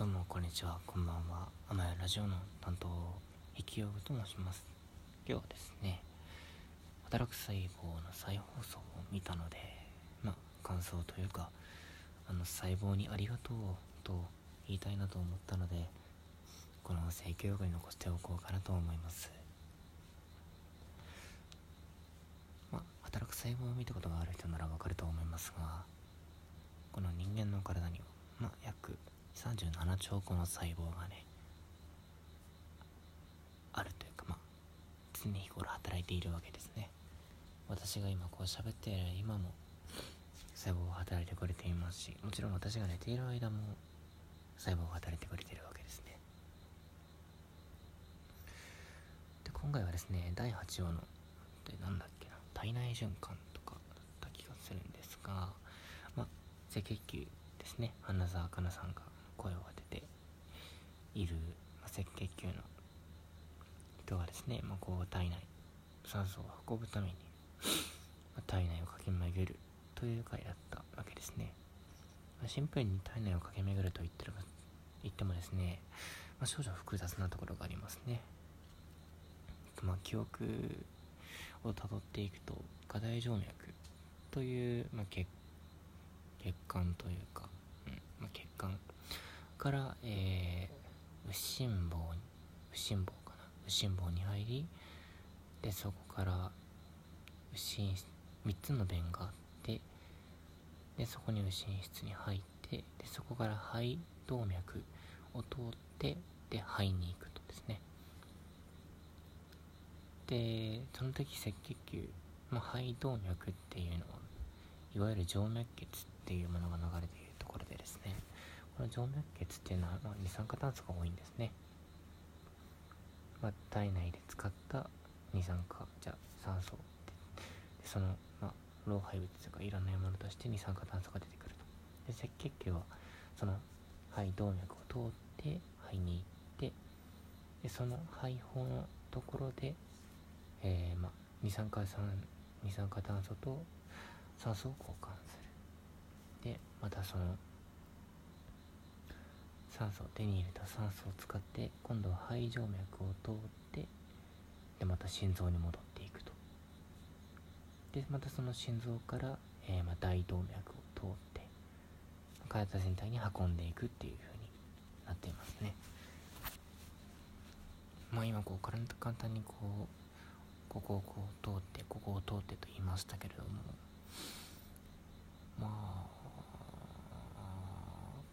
どうもこんにちは。こんばんは。甘やラジオの担当引きよぐと申します。今日はですね働く細胞の再放送を見たのでまあ感想というかあの細胞にありがとうと言いたいなと思ったのでこの性教育に残しておこうかなと思います。まあ働く細胞を見たことがある人ならわかると思いますがこの人間の体には37兆個の細胞がねあるというかまあ常日頃働いているわけですね。私が今こう喋っている今も細胞が働いてくれていますしもちろん私が寝ている間も細胞が働いてくれているわけですね。で今回はですね第8話のでなんだっけな体内循環とかだった気がするんですがまあ赤血球ですね。花澤香菜さんが声を当てている、ま、赤血球の人がですね、まあ、こう体内酸素を運ぶために、ま、体内を駆け巡るという回だったわけですね、まあ、シンプルに体内を駆け巡ると言ってる言ってもですね、まあ、少々複雑なところがありますね。まあ、記憶をたどっていくと下大静脈という、まあ、血血管というか、から、えー、右心房に右心房かな？右心房に入りでそこから右心室3つの弁があってでそこに右心室に入ってでそこから肺動脈を通ってで肺に行くとですね。でその時赤血球、まあ、肺動脈っていうのはいわゆる静脈血っていうものが流れているところでですね。この静脈血っていうのは、まあ、二酸化炭素が多いんですね、まあ、体内で使った二酸化じゃ酸素でその、まあ、老廃物とかいらないものとして二酸化炭素が出てくると。で赤血球はその肺動脈を通って肺に行ってでその肺胞のところで、えーまあ、二酸化酸二酸化炭素と酸素を交換する。でまたその酸素を手に入れた酸素を使って今度は肺静脈を通ってでまた心臓に戻っていくと。でまたその心臓から、えー、まあ、大動脈を通って体全体に運んでいくっていう風になっていますね。まあ今こう簡単にこうここをこう通ってここを通ってと言いましたけれどもまあ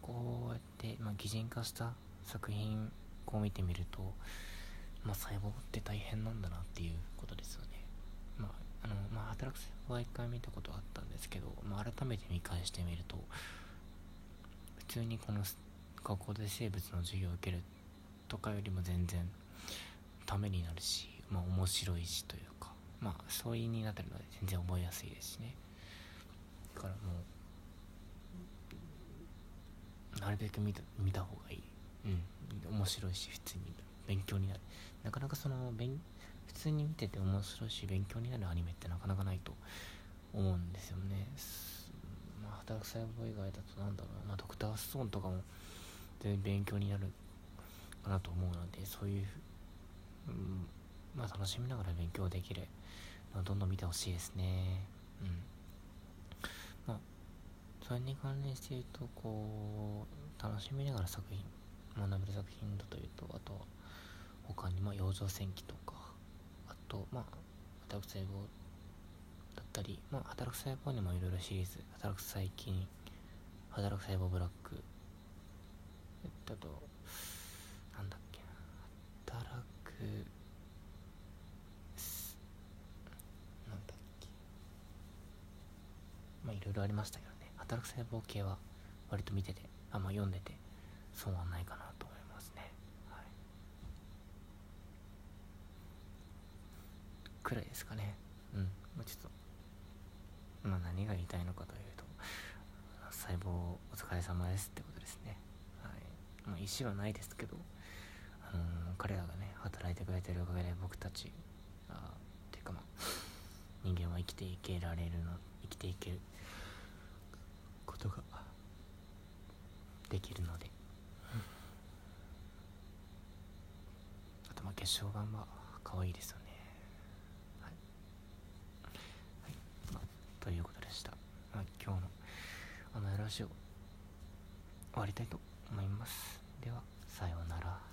こうやって、まあ、擬人化した作品こう見てみると、まあ、細胞って大変なんだなっていうことですよね。まああのまあ、働く細胞は一回見たことあったんですけど、まあ、改めて見返してみると普通にこの学校で生物の授業を受けるとかよりも全然ためになるし、まあ、面白いしというか、まあ、そういうになってるので全然覚えやすいですしね。だからもうなるべく見た見た方がいい。うん。面白いし普通に勉強になる。なかなかその勉普通に見てて面白いし勉強になるアニメってなかなかないと思うんですよね。まあ働く細胞以外だとなんだろうな。ドクターストーンとかも全然勉強になるかなと思うのでそういう、うん、まあ楽しみながら勉強できるどんどん見てほしいですね。うんそれに関連して言うとこう楽しみながら作品学べる作品だというとあとは他にまあ養生戦記とかあとまあ働く細胞だったりまあ働く細胞にもいろいろシリーズ働く細菌働く細胞ブラックえっとなんだっけな働くなんだっけ。まあいろいろありましたけどね。働く細胞系は割と見ててあんま、読んでてそうはないかなと思いますね。はい。くらいですかね。うん。まあちょっとまあ何が言いたいのかというと細胞お疲れ様ですってことですね。はい。まあ意思はないですけどあのー、彼らがね働いてくれてるおかげで僕たちあっていうかまあ人間は生きていけられるの生きていける。ことができるので、うん、あとまあ決勝板は可愛いですよね。はい、はい。まあ、ということでした、まあ、今日のあのラジオ終わりたいと思います。ではさようなら。